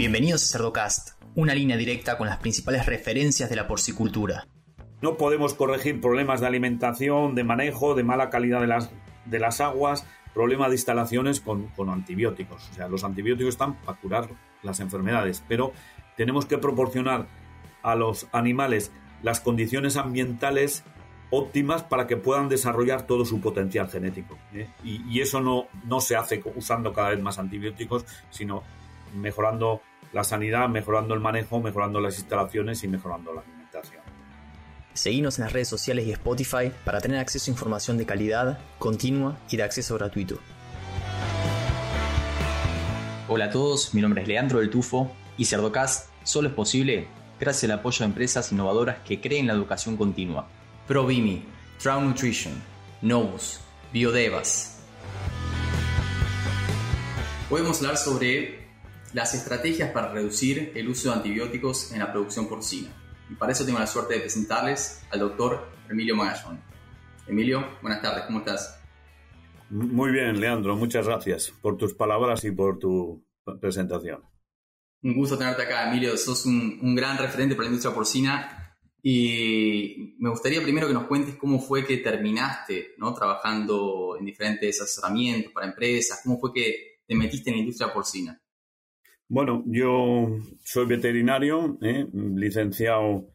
Bienvenidos a Cerdocast, una línea directa con las principales referencias de la porcicultura. No podemos corregir problemas de alimentación, de manejo, de mala calidad de las, de las aguas, problemas de instalaciones con, con antibióticos. O sea, los antibióticos están para curar las enfermedades, pero tenemos que proporcionar a los animales las condiciones ambientales óptimas para que puedan desarrollar todo su potencial genético. ¿eh? Y, y, eso no, no se hace usando cada vez más antibióticos, sino mejorando la sanidad, mejorando el manejo, mejorando las instalaciones y mejorando la alimentación. Seguimos en las redes sociales y Spotify para tener acceso a información de calidad, continua y de acceso gratuito. Hola a todos, mi nombre es Leandro del Tufo y Cerdocast solo es posible gracias al apoyo de empresas innovadoras que creen la educación continua. ProVimi, Trout Nutrition, Novus, Biodevas. Hoy vamos a hablar sobre las estrategias para reducir el uso de antibióticos en la producción porcina. Y para eso tengo la suerte de presentarles al doctor Emilio Magallón. Emilio, buenas tardes, ¿cómo estás? Muy bien, Leandro, muchas gracias por tus palabras y por tu presentación. Un gusto tenerte acá, Emilio. Sos un, un, gran referente para la industria porcina y me gustaría primero que nos cuentes cómo fue que terminaste ¿no? trabajando en diferentes asesoramientos para empresas, cómo fue que te metiste en la industria porcina. Bueno, yo soy veterinario, ¿eh? licenciado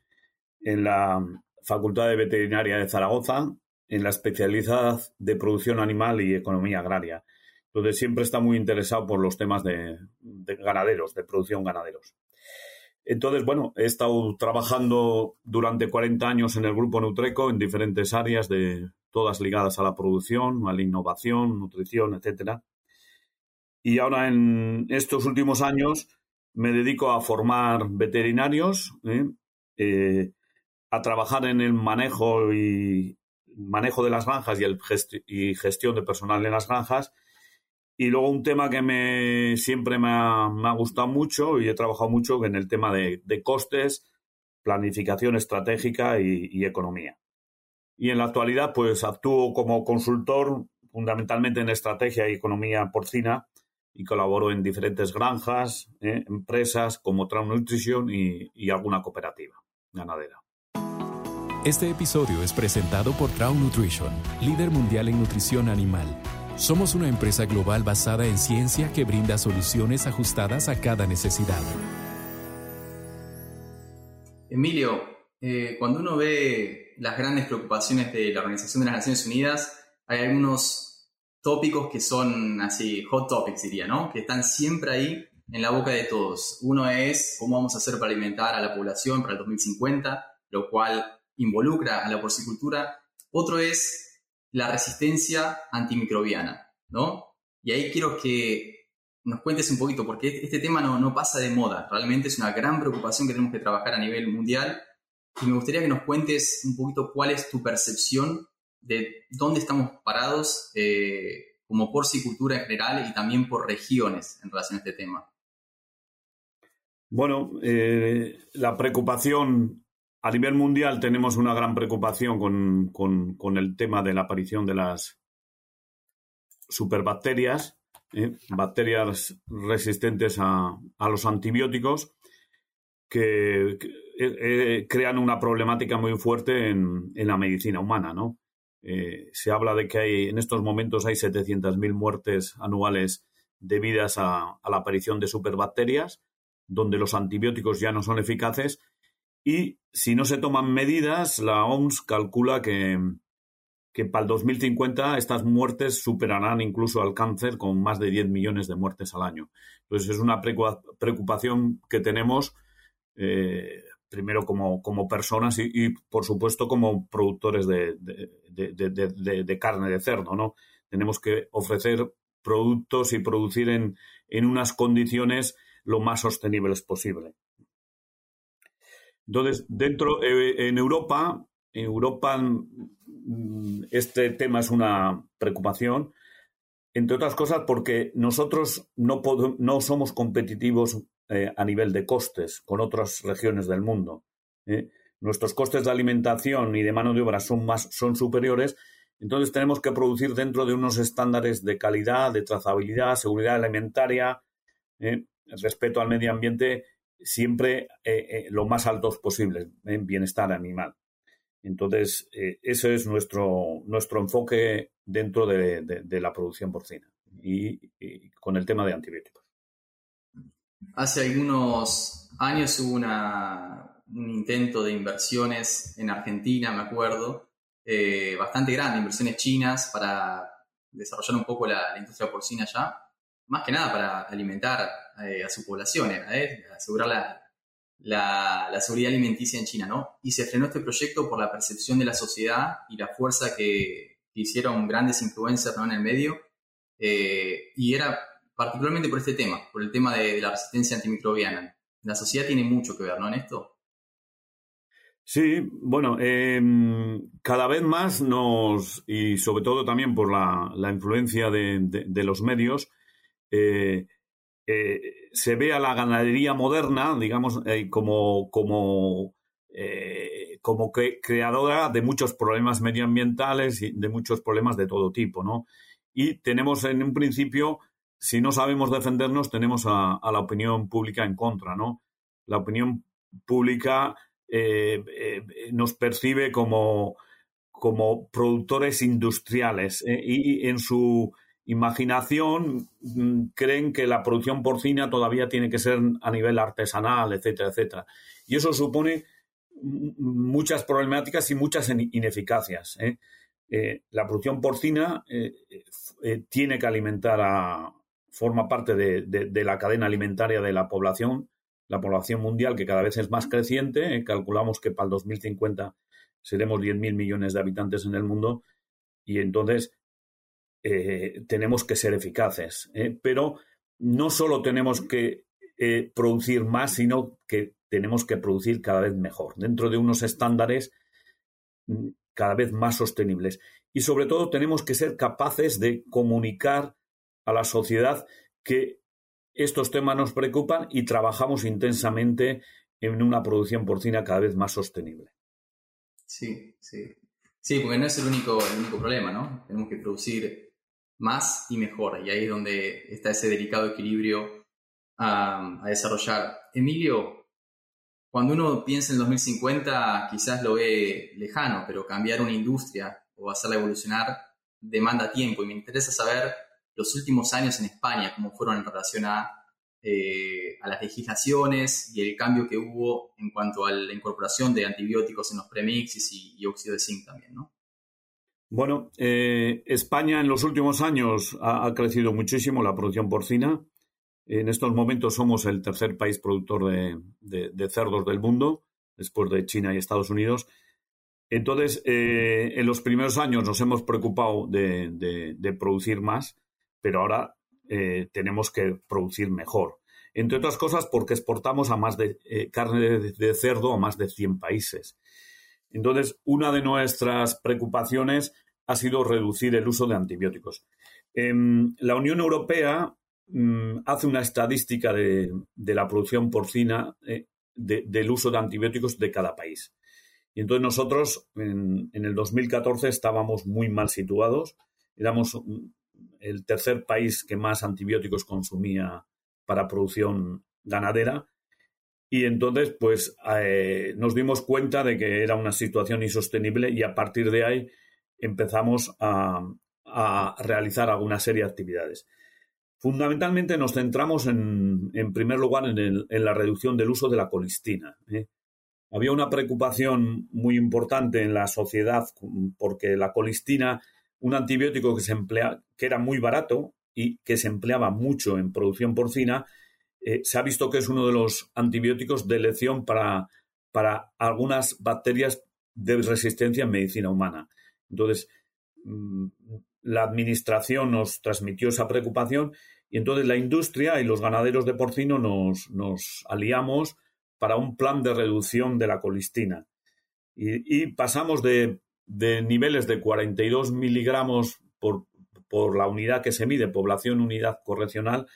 en la Facultad de Veterinaria de Zaragoza, en la especialidad de producción animal y economía agraria. Entonces siempre está muy interesado por los temas de, de, ganaderos, de producción ganaderos. Entonces, bueno, he estado trabajando durante 40 años en el grupo Nutreco en diferentes áreas de todas ligadas a la producción, a la innovación, nutrición, etcétera. Y ahora en estos últimos años me dedico a formar veterinarios, ¿eh? Eh, a trabajar en el manejo y manejo de las granjas y, el gestión de personal en las granjas y luego un tema que me siempre me ha, me ha gustado mucho y he trabajado mucho en el tema de, de costes, planificación estratégica y, y, economía. Y en la actualidad, pues actúo como consultor fundamentalmente en estrategia y economía porcina y colaboro en diferentes granjas, ¿eh? empresas como Trout Nutrition y, y alguna cooperativa ganadera. Este episodio es presentado por Trout Nutrition, líder mundial en nutrición animal. Somos una empresa global basada en ciencia que brinda soluciones ajustadas a cada necesidad. Emilio, eh, cuando uno ve las grandes preocupaciones de la Organización de las Naciones Unidas, hay algunos tópicos que son así, hot topics diría, ¿no? Que están siempre ahí en la boca de todos. Uno es cómo vamos a hacer para alimentar a la población para el 2050, lo cual involucra a la porcicultura. Otro es la resistencia antimicrobiana, ¿no? Y ahí quiero que nos cuentes un poquito, porque este tema no, no pasa de moda, realmente es una gran preocupación que tenemos que trabajar a nivel mundial. Y me gustaría que nos cuentes un poquito cuál es tu percepción de dónde estamos parados eh, como porcicultura en general y también por regiones en relación a este tema. Bueno, eh, la preocupación a nivel mundial tenemos una gran preocupación con, con, el tema de la aparición de las superbacterias, ¿eh? bacterias resistentes a, a, los antibióticos, que, que eh, crean una problemática muy fuerte en, en la medicina humana. ¿no? Eh, se habla de que hay, en estos momentos hay 700.000 muertes anuales debidas a, la aparición de superbacterias, donde los antibióticos ya no son eficaces y si no se toman medidas, la OMS calcula que, que para el 2050 estas muertes superarán incluso al cáncer con más de 10 millones de muertes al año. Entonces es una preocupación que tenemos eh, primero como, como personas y, por supuesto como productores de, de, de, de, carne de cerdo. ¿no? Tenemos que ofrecer productos y producir en, en unas condiciones lo más sostenibles posible. Entonces, dentro, eh, en Europa, en Europa mm, este tema es una preocupación, entre otras cosas porque nosotros no, somos competitivos eh, a nivel de costes con otras regiones del mundo. ¿eh? Nuestros costes de alimentación y de mano de obra son, más, son superiores, entonces tenemos que producir dentro de unos estándares de calidad, de trazabilidad, seguridad alimentaria, ¿eh? respeto al medio ambiente siempre lo más altos posibles en bienestar animal. Entonces, ese es nuestro, nuestro enfoque dentro de, la producción porcina y, con el tema de antibióticos. Hace algunos años hubo un intento de inversiones en Argentina, me acuerdo, eh, bastante grande, inversiones chinas para desarrollar un poco la, industria porcina allá, más que nada para alimentar eh, a su población, ¿eh? asegurar la, la, seguridad alimenticia en China, ¿no? Y se frenó este proyecto por la percepción de la sociedad y la fuerza que, hicieron grandes influencers en el medio, y era particularmente por este tema, por el tema de, la resistencia antimicrobiana. La sociedad tiene mucho que ver, ¿no? En esto. Sí, bueno, em, cada vez más nos, y sobre todo también por la, influencia de, los medios, eh, eh, se ve a la ganadería moderna, digamos, eh, como, como, como creadora de muchos problemas medioambientales y de muchos problemas de todo tipo, ¿no? Y tenemos en un principio si no sabemos defendernos, tenemos a, la opinión pública en contra, ¿no? La opinión pública eh, eh, nos percibe como, como productores industriales eh, y en su imaginación mm, creen que la producción porcina todavía tiene que ser a nivel artesanal, etcétera, etcétera. Y eso supone muchas problemáticas y muchas ineficacias. la producción porcina tiene que alimentar a, forma parte de, la cadena alimentaria de la población, la población mundial que cada vez es más creciente. Eh, calculamos que para el 2050 seremos 10.000 millones de habitantes en el mundo y entonces eh, tenemos que ser eficaces. Eh, pero no solo tenemos que producir más, sino que tenemos que producir cada vez mejor, dentro de unos estándares mm, cada vez más sostenibles. Y sobre todo tenemos que ser capaces de comunicar a la sociedad que estos temas nos preocupan y trabajamos intensamente en una producción porcina cada vez más sostenible. Sí, sí. Sí, porque no es el único, el único problema, ¿no? Tenemos que producir más y mejor. Y ahí es donde está ese delicado equilibrio a, desarrollar. Emilio, cuando uno piensa en 2050, quizás lo ve lejano, pero cambiar una industria o hacerla evolucionar demanda tiempo. Y me interesa saber los últimos años en España, cómo fueron en relación a, eh, a las legislaciones y el cambio que hubo en cuanto a la incorporación de antibióticos en los premixes y, y óxido de zinc también, ¿no? Bueno, eh, España en los últimos años ha, crecido muchísimo la producción porcina. En estos momentos somos el tercer país productor de, cerdos del mundo, después de China y Estados Unidos. Entonces, eh, en los primeros años nos hemos preocupado de producir más pero ahora eh, tenemos que producir mejor. Entre otras cosas porque exportamos a más de eh, carne de, cerdo a más de 100 países. Entonces, una de nuestras preocupaciones ha sido reducir el uso de antibióticos. Em, la Unión Europea mm, hace una estadística de, la producción porcina eh, del uso de antibióticos de cada país. Y entonces nosotros en, en, el 2014 estábamos muy mal situados. Éramos el tercer país que más antibióticos consumía para producción ganadera. Y entonces, pues, eh, nos dimos cuenta de que era una situación insostenible y a partir de ahí empezamos a, realizar alguna serie de actividades. Fundamentalmente nos centramos en, en primer lugar en, la reducción del uso de la colistina. ¿eh? Había una preocupación muy importante en la sociedad porque la colistina un antibiótico que se emplea, que era muy barato y que se empleaba mucho en producción porcina, eh, se ha visto que es uno de los antibióticos de elección para, para algunas bacterias de resistencia en medicina humana. Entonces, mm, la administración nos transmitió esa preocupación y entonces la industria y los ganaderos de porcino nos, nos aliamos para un plan de reducción de la colistina. y pasamos de de niveles de 42 miligramos por, por la unidad que se mide, población unidad correccional,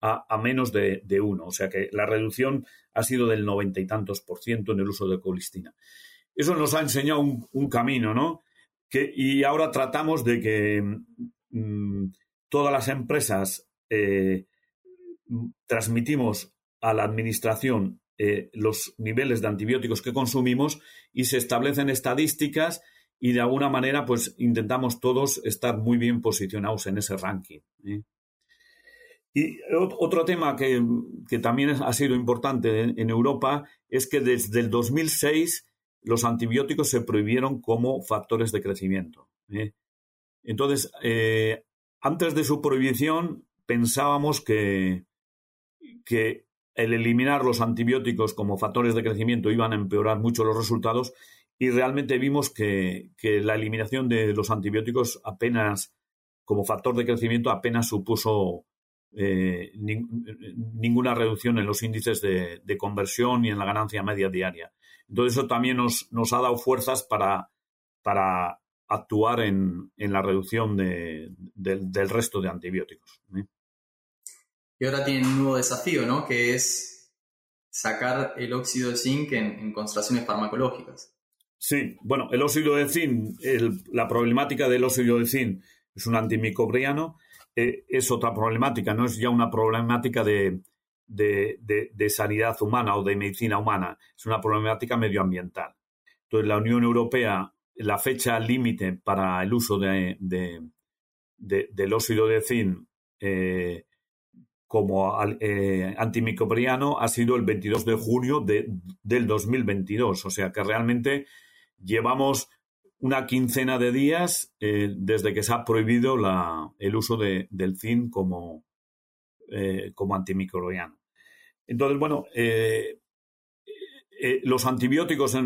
a, menos de, de, uno. O sea que la reducción ha sido del noventa y tantos por ciento en el uso de colistina. Eso nos ha enseñado un, camino, ¿no? Que, y ahora tratamos de que mm, todas las empresas eh, transmitimos a la administración eh, los niveles de antibióticos que consumimos y se establecen estadísticas y de alguna manera pues intentamos todos estar muy bien posicionados en ese ranking. ¿eh? Y otro tema que, también ha sido importante en, Europa es que desde el 2006 los antibióticos se prohibieron como factores de crecimiento. ¿eh? Entonces, antes de su prohibición pensábamos que, que el eliminar los antibióticos como factores de crecimiento iban a empeorar mucho los resultados y realmente vimos que, la eliminación de los antibióticos apenas, como factor de crecimiento, apenas supuso eh, ninguna reducción en los índices de, conversión y en la ganancia media diaria. Entonces eso también nos, nos ha dado fuerzas para, para actuar en, la reducción del resto de antibióticos. ¿eh? Y ahora tienen un nuevo desafío, ¿no? Que es sacar el óxido de zinc en, concentraciones farmacológicas. Sí, bueno, el óxido de zinc, la problemática del óxido de zinc es un antimicobriano, eh, es otra problemática, no es ya una problemática de, de, sanidad humana o de medicina humana, es una problemática medioambiental. Entonces, la Unión Europea, la fecha límite para el uso de, del óxido de zinc eh, como eh, antimicrobiano ha sido el 22 de junio de, del 2022. O sea que realmente llevamos una quincena de días eh, desde que se ha prohibido la, el uso de, del zinc como, eh, como antimicrobiano. Entonces, bueno, eh, los antibióticos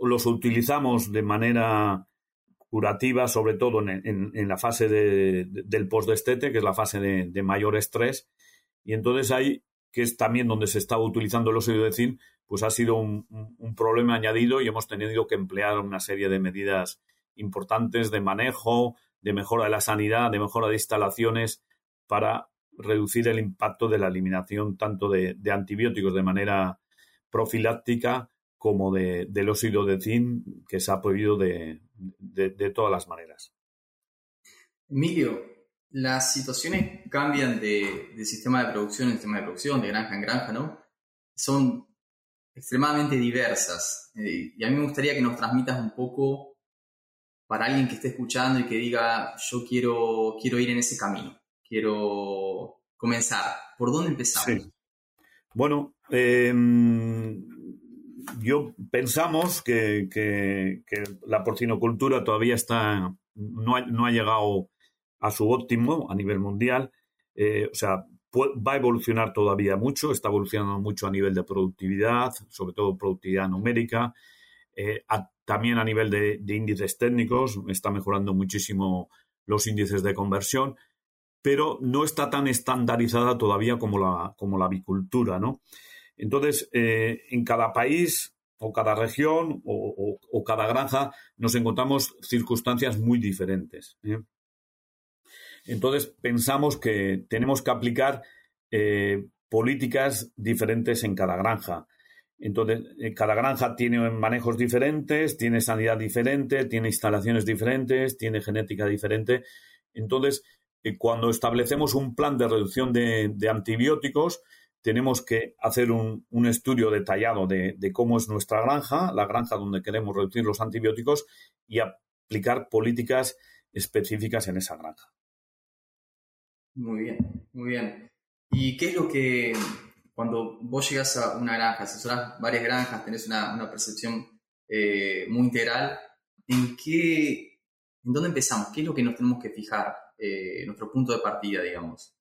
los utilizamos de manera curativa, sobre todo en, la fase de, del postdestete, que es la fase de mayor estrés, y entonces ahí, que es también donde se estaba utilizando el óxido de zinc, pues ha sido un, problema añadido y hemos tenido que emplear una serie de medidas importantes de manejo, de mejora de la sanidad, de mejora de instalaciones para reducir el impacto de la eliminación tanto de, antibióticos de manera profiláctica como de, del óxido de zinc que se ha prohibido de, todas las maneras. Emilio, las situaciones cambian de, sistema de producción en sistema de producción, de granja en granja, ¿no? Son extremadamente diversas. Eh, y a mí me gustaría que nos transmitas un poco para alguien que esté escuchando y que diga, yo quiero, quiero ir en ese camino, quiero comenzar. ¿Por dónde empezamos? Bueno, em, yo pensamos que, que, la porcinocultura todavía está, no no ha llegado a su óptimo a nivel mundial. Eh, o sea, va a evolucionar todavía mucho, está evolucionando mucho a nivel de productividad, sobre todo productividad numérica, eh, también a nivel de, índices técnicos, está mejorando muchísimo los índices de conversión, pero no está tan estandarizada todavía como la, como la avicultura, ¿no? Entonces, eh, en cada país o cada región o, cada granja nos encontramos circunstancias muy diferentes. Entonces pensamos que tenemos que aplicar eh, políticas diferentes en cada granja. Entonces, eh, cada granja tiene manejos diferentes, tiene sanidad diferente, tiene instalaciones diferentes, tiene genética diferente. Entonces, eh, cuando establecemos un plan de reducción de, antibióticos, tenemos que hacer un, estudio detallado de, cómo es nuestra granja, la granja donde queremos reducir los antibióticos y aplicar políticas específicas en esa granja. Muy bien, muy bien. ¿Y qué es lo que, cuando vos llegas a una granja, asesoras varias granjas, tenés una, percepción eh, muy integral, ¿en qué, en dónde empezamos? ¿Qué es lo que nos tenemos que fijar, eh, nuestro punto de partida, digamos?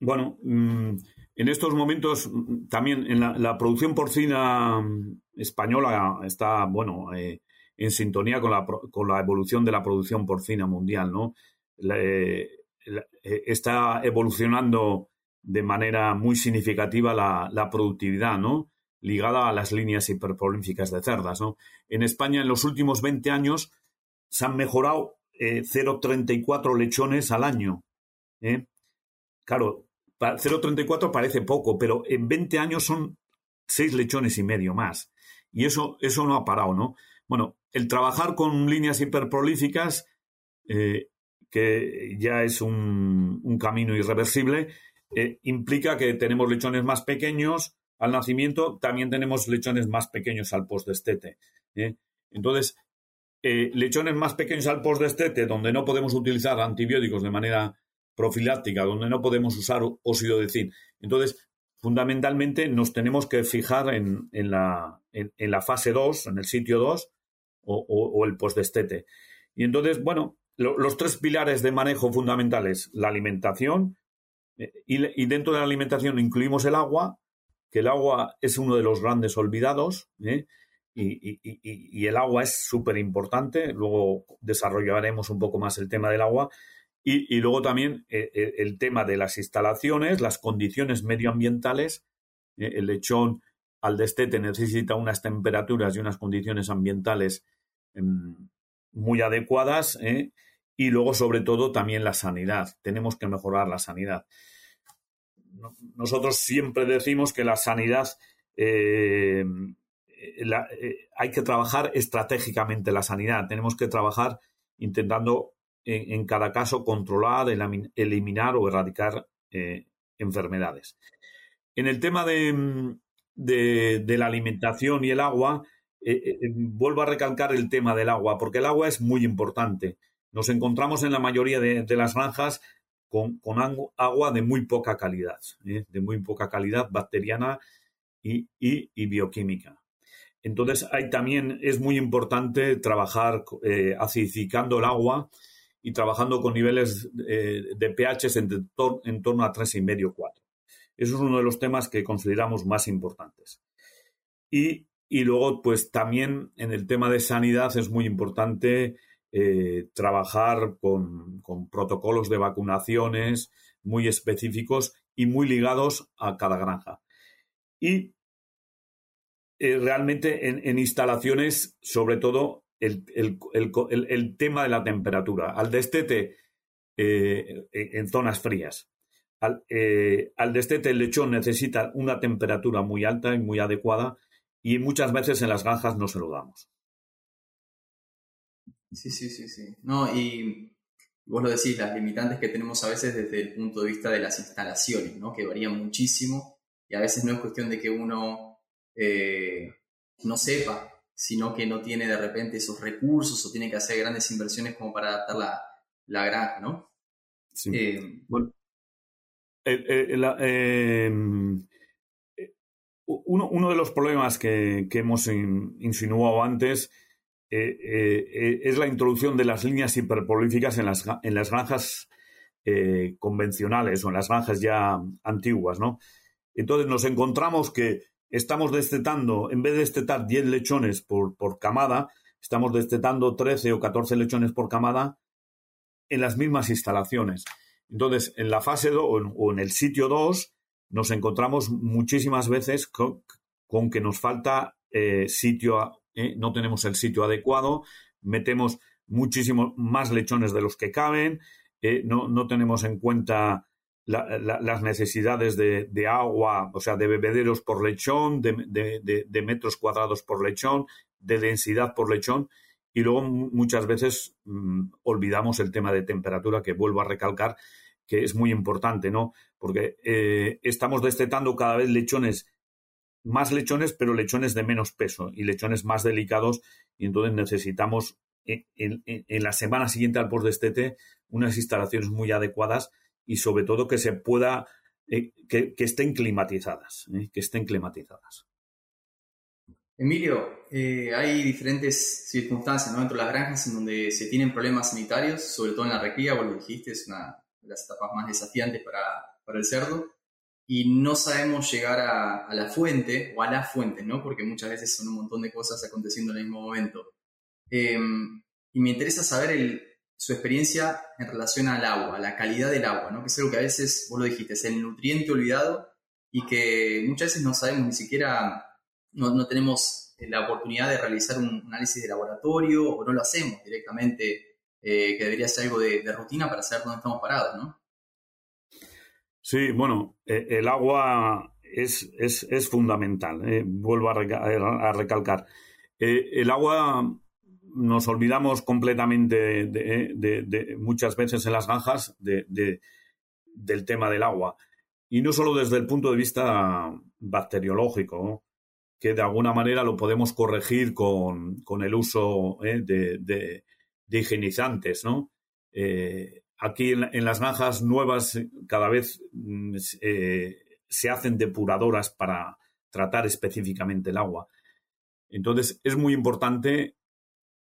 Bueno, mm, en estos momentos mm, también en la, producción porcina mm, española está, bueno, eh, en sintonía con la, con la evolución de la producción porcina mundial, ¿no? Eh, está evolucionando de manera muy significativa la, productividad, ¿no? Ligada a las líneas hiperprolíficas de cerdas, ¿no? En España, en los últimos 20 años, se han mejorado 0,34 eh, lechones al año. ¿eh? Claro, 0,34 parece poco, pero en 20 años son 6 lechones y medio más. Y eso, eso no ha parado, ¿no? Bueno, el trabajar con líneas hiperprolíficas que ya es un, camino irreversible, eh, implica que tenemos lechones más pequeños al nacimiento, también tenemos lechones más pequeños al postdestete. ¿eh? Entonces, eh, lechones más pequeños al postdestete, donde no podemos utilizar antibióticos de manera profiláctica, donde no podemos usar óxido de zinc. Entonces, fundamentalmente nos tenemos que fijar en, la, en, la, fase 2, en el sitio 2 o, el postdestete. Y entonces, bueno, los tres pilares de manejo fundamentales, la alimentación, eh, y, dentro de la alimentación incluimos el agua, que el agua es uno de los grandes olvidados, ¿eh? Y, el agua es súper importante. Luego desarrollaremos un poco más el tema del agua. Y, luego también eh, el tema de las instalaciones, las condiciones medioambientales. el lechón al destete necesita unas temperaturas y unas condiciones ambientales em, muy adecuadas. Y luego, sobre todo, también la sanidad. Tenemos que mejorar la sanidad. Nosotros siempre decimos que la sanidad eh, eh, hay que trabajar estratégicamente la sanidad. Tenemos que trabajar intentando en, cada caso controlar, eliminar o erradicar eh, enfermedades. En el tema de, la alimentación y el agua, vuelvo a recalcar el tema del agua, porque el agua es muy importante nos encontramos en la mayoría de, las granjas con, agua de muy poca calidad, ¿eh? de muy poca calidad bacteriana y, bioquímica. Entonces, ahí también es muy importante trabajar eh, acidificando el agua y trabajando con niveles eh, de pH en, en, torno a 3,5-4. Eso es uno de los temas que consideramos más importantes. Y, y, luego, pues también en el tema de sanidad es muy importante eh, trabajar con, protocolos de vacunaciones muy específicos y muy ligados a cada granja. Y eh, realmente en, instalaciones, sobre todo, el, tema de la temperatura. Al destete eh, en zonas frías. Al, al, destete el lechón necesita una temperatura muy alta y muy adecuada y muchas veces en las granjas no se lo damos. Sí, sí, sí, sí. No, y vos lo decís, las limitantes que tenemos a veces desde el punto de vista de las instalaciones, ¿no? Que varían muchísimo y a veces no es cuestión de que uno eh, no sepa, sino que no tiene de repente esos recursos o tiene que hacer grandes inversiones como para adaptar la, la granja, ¿no? Sí. Eh, bueno, eh, uno, uno, de los problemas que, que hemos insinuado antes eh, eh, es la introducción de las líneas hiperprolíficas en las, en las granjas eh, convencionales o en las granjas ya antiguas, ¿no? Entonces nos encontramos que estamos destetando, en vez de destetar 10 lechones por, por camada, estamos destetando 13 o 14 lechones por camada en las mismas instalaciones. Entonces, en la fase 2 o en el sitio 2 nos encontramos muchísimas veces con, que nos falta sitio ¿eh? no tenemos el sitio adecuado, metemos muchísimos más lechones de los que caben, ¿eh? no, tenemos en cuenta las necesidades de, agua, o sea, de bebederos por lechón, de, metros cuadrados por lechón, de densidad por lechón, y luego muchas veces mm, olvidamos el tema de temperatura, que vuelvo a recalcar que es muy importante, ¿no? Porque eh, estamos destetando cada vez lechones más lechones, pero lechones de menos peso y lechones más delicados. Y entonces necesitamos en, la semana siguiente al postdestete unas instalaciones muy adecuadas y sobre todo que se pueda, eh, que, estén climatizadas, eh, que estén climatizadas. Emilio, eh, hay diferentes circunstancias ¿no? dentro de las granjas en donde se tienen problemas sanitarios, sobre todo en la recría, vos lo dijiste, es una de las etapas más desafiantes para, para el cerdo y no sabemos llegar a, la fuente o a la fuente, ¿no? Porque muchas veces son un montón de cosas aconteciendo en el mismo momento. Em, y me interesa saber su experiencia en relación al agua, a la calidad del agua, ¿no? Que es algo que a veces, vos lo dijiste, es el nutriente olvidado y que muchas veces no sabemos ni siquiera, no, tenemos la oportunidad de realizar un análisis de laboratorio o no lo hacemos directamente, eh, que debería ser algo de, rutina para saber dónde estamos parados, ¿no? Sí, bueno, eh, el agua es, es, fundamental, eh, vuelvo a, recalcar. Eh, el agua nos olvidamos completamente de, muchas veces en las granjas del tema del agua. y no solo desde el punto de vista bacteriológico, que de alguna manera lo podemos corregir con, el uso ¿eh? de, higienizantes, ¿no? Eh, aquí en, las granjas nuevas cada vez mm, eh, se hacen depuradoras para tratar específicamente el agua. Entonces es muy importante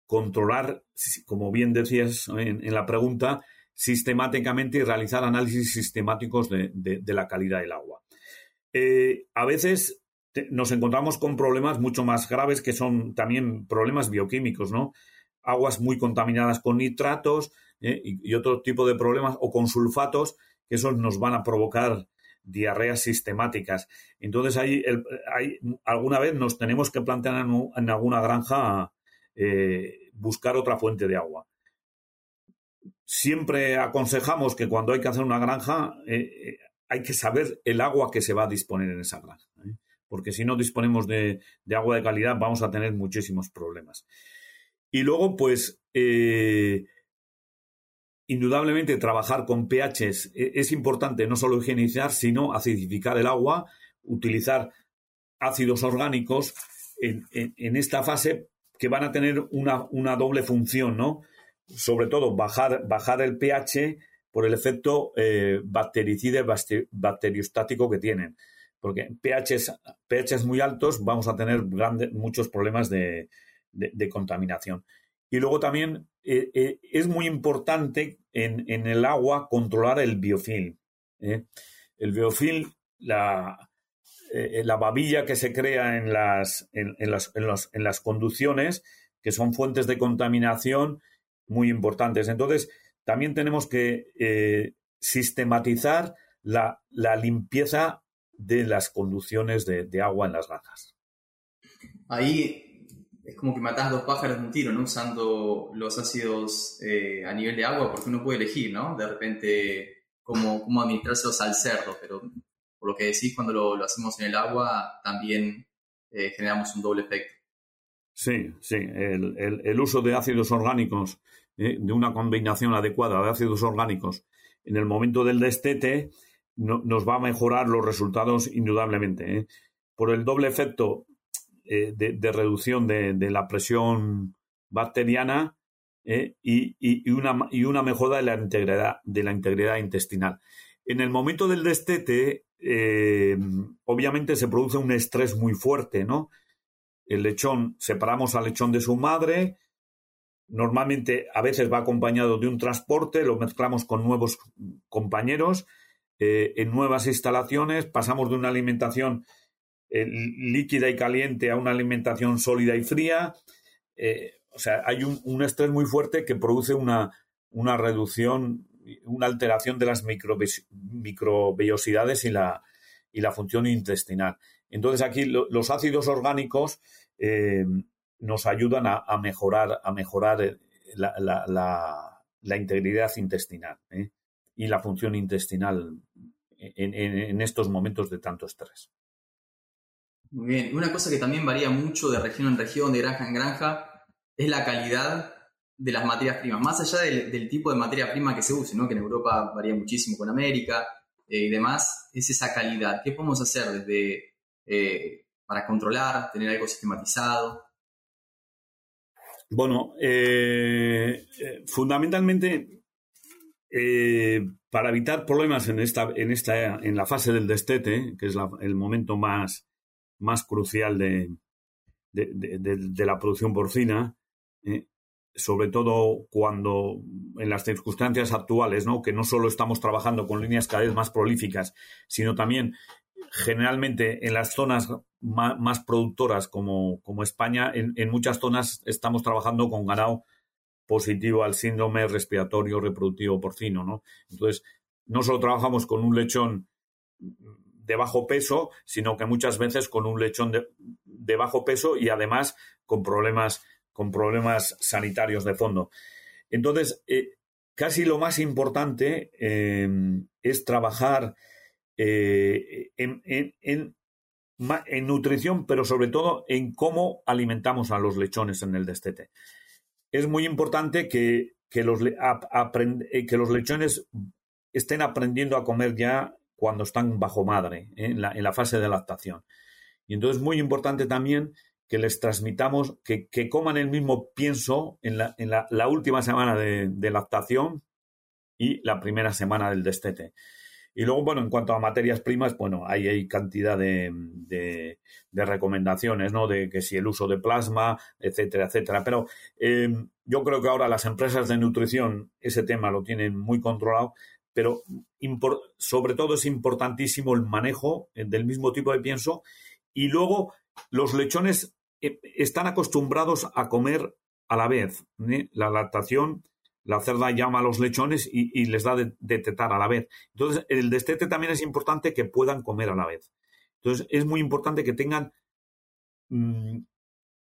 controlar, como bien decías en, la pregunta, sistemáticamente y realizar análisis sistemáticos de, la calidad del agua. a veces nos encontramos con problemas mucho más graves que son también problemas bioquímicos, ¿no? Aguas muy contaminadas con nitratos ¿eh? y, otro tipo de problemas, o con sulfatos, que esos nos van a provocar diarreas sistemáticas. Entonces, ahí, alguna vez nos tenemos que plantear en, alguna granja eh, buscar otra fuente de agua. Siempre aconsejamos que cuando hay que hacer una granja, eh, hay que saber el agua que se va a disponer en esa granja porque si no disponemos de, agua de calidad vamos a tener muchísimos problemas. Y luego, pues, eh, indudablemente trabajar con pHs e, es importante no solo higienizar, sino acidificar el agua, utilizar ácidos orgánicos en, esta fase que van a tener una, doble función, ¿no? Sobre todo bajar, bajar el pH por el efecto eh, bactericida bacteriostático que tienen porque pHs, pHs muy altos vamos a tener muchos problemas de, contaminación. Y luego también eh, eh, es muy importante en, el agua controlar el biofilm. El biofilm, la, la babilla que se crea en las, en, las, en, las conducciones, que son fuentes de contaminación muy importantes. Entonces, también tenemos que sistematizar la, la limpieza de las conducciones de, agua en las granjas. Ahí es como que matas dos pájaros de un tiro, ¿no? Usando los ácidos eh, a nivel de agua, porque uno puede elegir, ¿no? De repente cómo, cómo administrárselos al cerdo, pero por lo que decís, cuando lo, hacemos en el agua, también eh, generamos un doble efecto. Sí, sí. El, uso de ácidos orgánicos, eh, de una combinación adecuada de ácidos orgánicos en el momento del destete, nos va a mejorar los resultados indudablemente. ¿eh? Por el doble efecto de, reducción de, la presión bacteriana y, una, y, una, mejora de la, integridad, de la integridad intestinal. En el momento del destete, obviamente se produce un estrés muy fuerte, ¿no? El lechón, separamos al lechón de su madre, normalmente a veces va acompañado de un transporte, lo mezclamos con nuevos compañeros eh, en nuevas instalaciones, pasamos de una alimentación eh, líquida y caliente a una alimentación sólida y fría. Eh, o sea, hay un, estrés muy fuerte que produce una, una reducción, una alteración de las microvellosidades y la, y la función intestinal. Entonces aquí los ácidos orgánicos nos ayudan a, mejorar, a mejorar la, la, la integridad intestinal y la función intestinal en, estos momentos de tanto estrés. Muy bien. Una cosa que también varía mucho de región en región, de granja en granja, es la calidad de las materias primas. Más allá del, tipo de materia prima que se use, ¿no? que en Europa varía muchísimo con América eh, y demás, es esa calidad. ¿Qué podemos hacer desde eh, para controlar, tener algo sistematizado? Bueno, eh, fundamentalmente para evitar problemas en esta, en esta, en la fase del destete, que es el momento más, más crucial de, de, la producción porcina, sobre todo cuando en las circunstancias actuales, ¿no? que no solo estamos trabajando con líneas cada vez más prolíficas, sino también generalmente en las zonas más, productoras como, como España, en, muchas zonas estamos trabajando con ganado positivo al síndrome respiratorio reproductivo porcino, ¿no? Entonces, no solo trabajamos con un lechón de bajo peso, sino que muchas veces con un lechón de, bajo peso y además con problemas, con problemas sanitarios de fondo. Entonces, eh, casi lo más importante eh, es trabajar eh, en, en, nutrición, pero sobre todo en cómo alimentamos a los lechones en el destete es muy importante que, los, eh, que los lechones estén aprendiendo a comer ya cuando están bajo madre, ¿eh? en, la, fase de lactación. Y entonces es muy importante también que les transmitamos que, coman el mismo pienso en la, en la, última semana de, de, lactación y la primera semana del destete. Y luego, bueno, en cuanto a materias primas, bueno, ahí hay cantidad de, de, recomendaciones, ¿no? De que si el uso de plasma, etcétera, etcétera. Pero em, yo creo que ahora las empresas de nutrición ese tema lo tienen muy controlado, pero sobre todo es importantísimo el manejo eh, del mismo tipo de pienso. Y luego los lechones eh, están acostumbrados a comer a la vez. ¿eh? La lactación la cerda llama a los lechones y, les da de, tetar a la vez. Entonces, el destete también es importante que puedan comer a la vez. Entonces, es muy importante que tengan mm,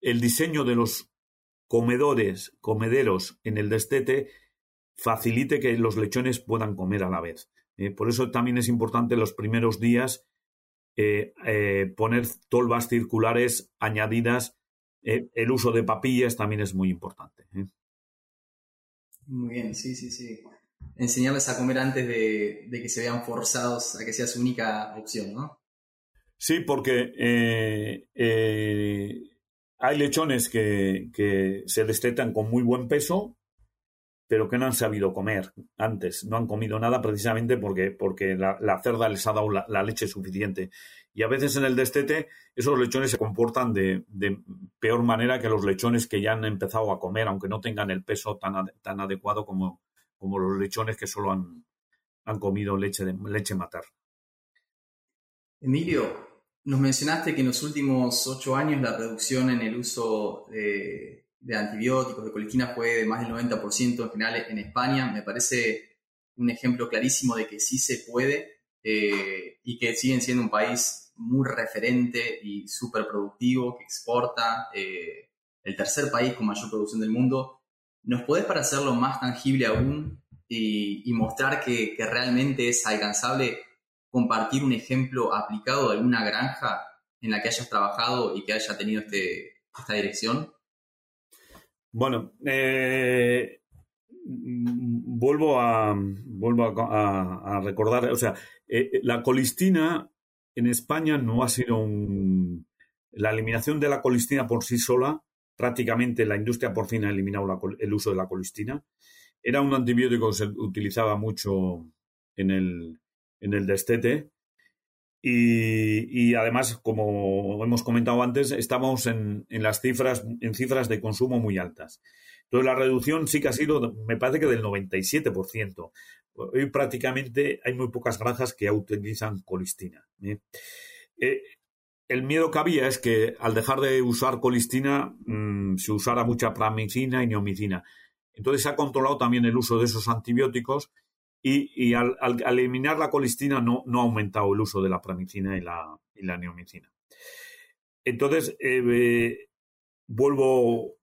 el diseño de los comedores, comederos en el destete, facilite que los lechones puedan comer a la vez. Eh, por eso también es importante los primeros días eh, eh, poner tolvas circulares añadidas. el uso de papillas también es muy importante. Muy bien, sí, sí, sí. Enseñarles a comer antes de, que se vean forzados a que sea su única opción, ¿no? Sí, porque eh, eh, hay lechones que, se destetan con muy buen peso, pero que no han sabido comer antes, no han comido nada precisamente porque, porque la, cerda les ha dado la, leche suficiente. Y a veces en el destete esos lechones se comportan de, peor manera que los lechones que ya han empezado a comer, aunque no tengan el peso tan, tan adecuado como, como los lechones que solo han, han comido leche, de, leche materna. Emilio, nos mencionaste que en los últimos ocho años la reducción en el uso de, antibióticos, de colistina, fue de más del 90% en general en España. Me parece un ejemplo clarísimo de que sí se puede eh, y que siguen siendo un país muy referente y súper productivo, que exporta, eh, el tercer país con mayor producción del mundo. ¿Nos podés para hacerlo más tangible aún y, mostrar que, realmente es alcanzable compartir un ejemplo aplicado de alguna granja en la que hayas trabajado y que haya tenido este, esta dirección? Bueno, eh, vuelvo a vuelvo a, recordar, o sea, eh, la colistina en España no ha sido un... La eliminación de la colistina por sí sola, prácticamente la industria porcina ha eliminado el uso de la colistina. Era un antibiótico que se utilizaba mucho en el, en el destete. Y, además, como hemos comentado antes, estamos en, en, las cifras, en cifras de consumo muy altas. Entonces, la reducción sí que ha sido, me parece que del 97%. Hoy prácticamente hay muy pocas granjas que utilizan colistina. ¿eh? Eh, el miedo que había es que al dejar de usar colistina mm, se usara mucha pramicina y neomicina. Entonces se ha controlado también el uso de esos antibióticos y, al, eliminar la colistina no, ha aumentado el uso de la pramicina y la, neomicina. Entonces, eh, vuelvo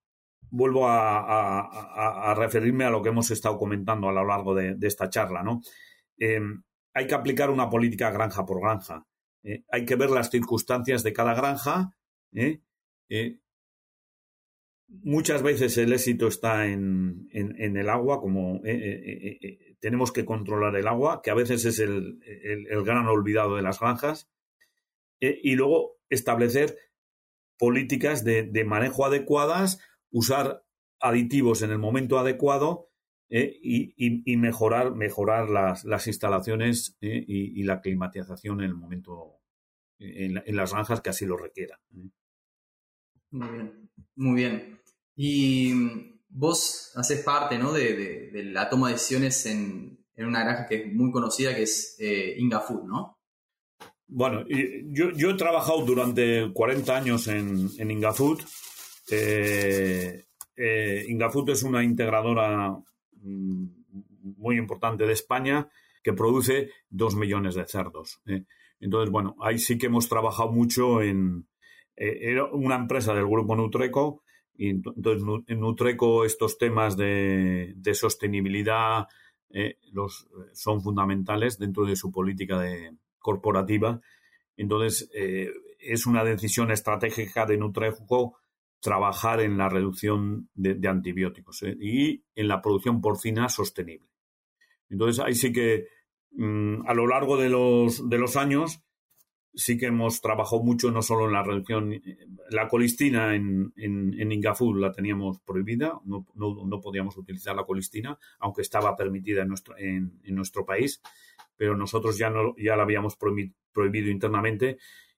vuelvo a, referirme a lo que hemos estado comentando a lo largo de, esta charla, ¿no? Eh, hay que aplicar una política granja por granja. ¿eh? hay que ver las circunstancias de cada granja. ¿eh? muchas veces el éxito está en, el agua, como tenemos que controlar el agua, que a veces es el, gran olvidado de las granjas. y luego establecer políticas de manejo adecuadas usar aditivos en el momento adecuado eh, y, mejorar, mejorar las, instalaciones eh, y, la climatización en el momento, en, las granjas que así lo requieran. ¿eh? Muy bien, muy bien. Y vos haces parte ¿no? de, la toma de decisiones en, una granja que es muy conocida, que es Food, ¿no? Bueno, yo, yo, he trabajado durante 40 años en, en Inga Food eh, eh, Ingafood es una integradora mm, muy importante de España que produce dos millones de cerdos. ¿eh? Entonces, bueno, ahí sí que hemos trabajado mucho en... era una empresa del grupo Nutreco y entonces en Nutreco estos temas de, sostenibilidad los, son fundamentales dentro de su política corporativa. Entonces, es una decisión estratégica de Nutreco trabajar en la reducción de, antibióticos ¿eh? y en la producción porcina sostenible. Entonces, ahí sí que mm, a lo largo de los, de los años sí que hemos trabajado mucho no solo en la reducción, la colistina en, en, Ingafur la teníamos prohibida, no, no, podíamos utilizar la colistina, aunque estaba permitida en nuestro, en, nuestro país, pero nosotros ya, no, ya la habíamos prohibido internamente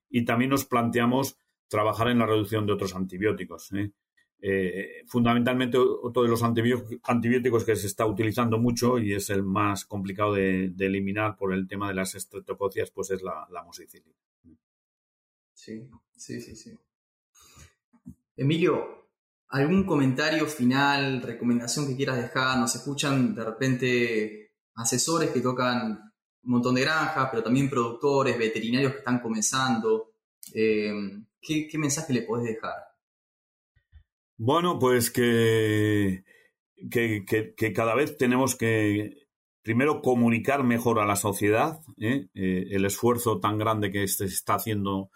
y también nos planteamos trabajar en la reducción de otros antibióticos. ¿eh? Eh, fundamentalmente otro de los antibióticos que se está utilizando mucho y es el más complicado de, eliminar por el tema de las estreptococias, pues es la, la mosicilina. Sí, sí, sí, sí. Emilio, ¿algún comentario final, recomendación que quieras dejar? Nos escuchan de repente asesores que tocan un montón de granjas, pero también productores, veterinarios que están comenzando. Eh, ¿qué, ¿Qué mensaje le podés dejar? Bueno, pues que, que, cada vez tenemos que, primero, comunicar mejor a la sociedad ¿eh? Eh, el esfuerzo tan grande que se está haciendo,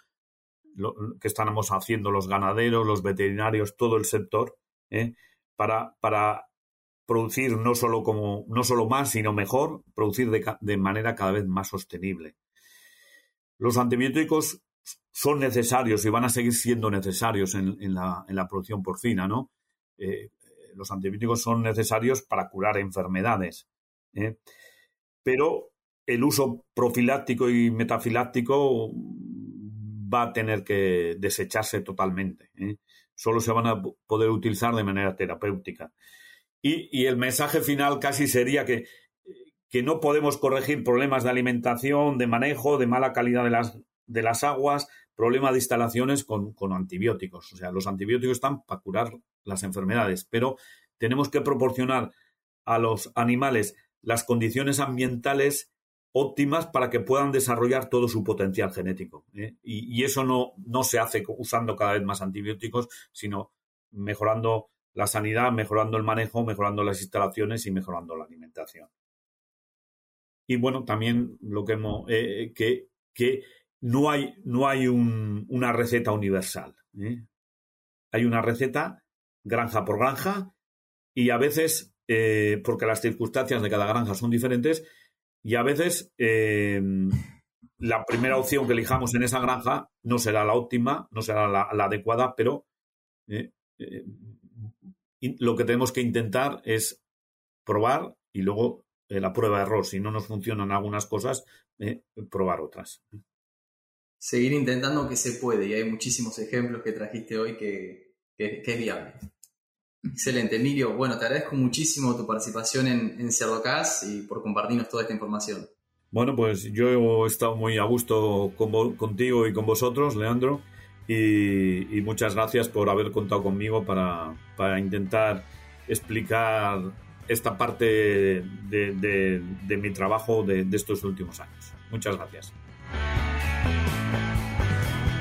que estamos haciendo los ganaderos, los veterinarios, todo el sector, ¿eh? para, para producir no solo, como, no solo más, sino mejor, producir de, de manera cada vez más sostenible. Los antibióticos son necesarios y van a seguir siendo necesarios en, la, producción porcina, ¿no? Eh, los antibióticos son necesarios para curar enfermedades, ¿eh? pero el uso profiláctico y metafiláctico va a tener que desecharse totalmente. ¿eh? Solo se van a poder utilizar de manera terapéutica. Y, el mensaje final casi sería que, que no podemos corregir problemas de alimentación, de manejo, de mala calidad de las, de las aguas, problema de instalaciones con, antibióticos. O sea, los antibióticos están para curar las enfermedades, pero tenemos que proporcionar a los animales las condiciones ambientales óptimas para que puedan desarrollar todo su potencial genético. ¿eh? Y, eso no, no se hace usando cada vez más antibióticos, sino mejorando la sanidad, mejorando el manejo, mejorando las instalaciones y mejorando la alimentación. Y bueno, también lo que hemos, eh, que, que no hay, no hay una receta universal. ¿eh? Hay una receta granja por granja y a veces, eh, porque las circunstancias de cada granja son diferentes, y a veces eh, la primera opción que elijamos en esa granja no será la óptima, no será la, adecuada, pero lo que tenemos que intentar es probar y luego la prueba de error. Si no nos funcionan algunas cosas, probar otras seguir intentando que se puede. Y hay muchísimos ejemplos que trajiste hoy que, es viable. Excelente, Emilio. Bueno, te agradezco muchísimo tu participación en, en Cerdocast y por compartirnos toda esta información. Bueno, pues yo he estado muy a gusto contigo y con vosotros, Leandro, y, muchas gracias por haber contado conmigo para, intentar explicar esta parte de mi trabajo de estos últimos años. Muchas gracias.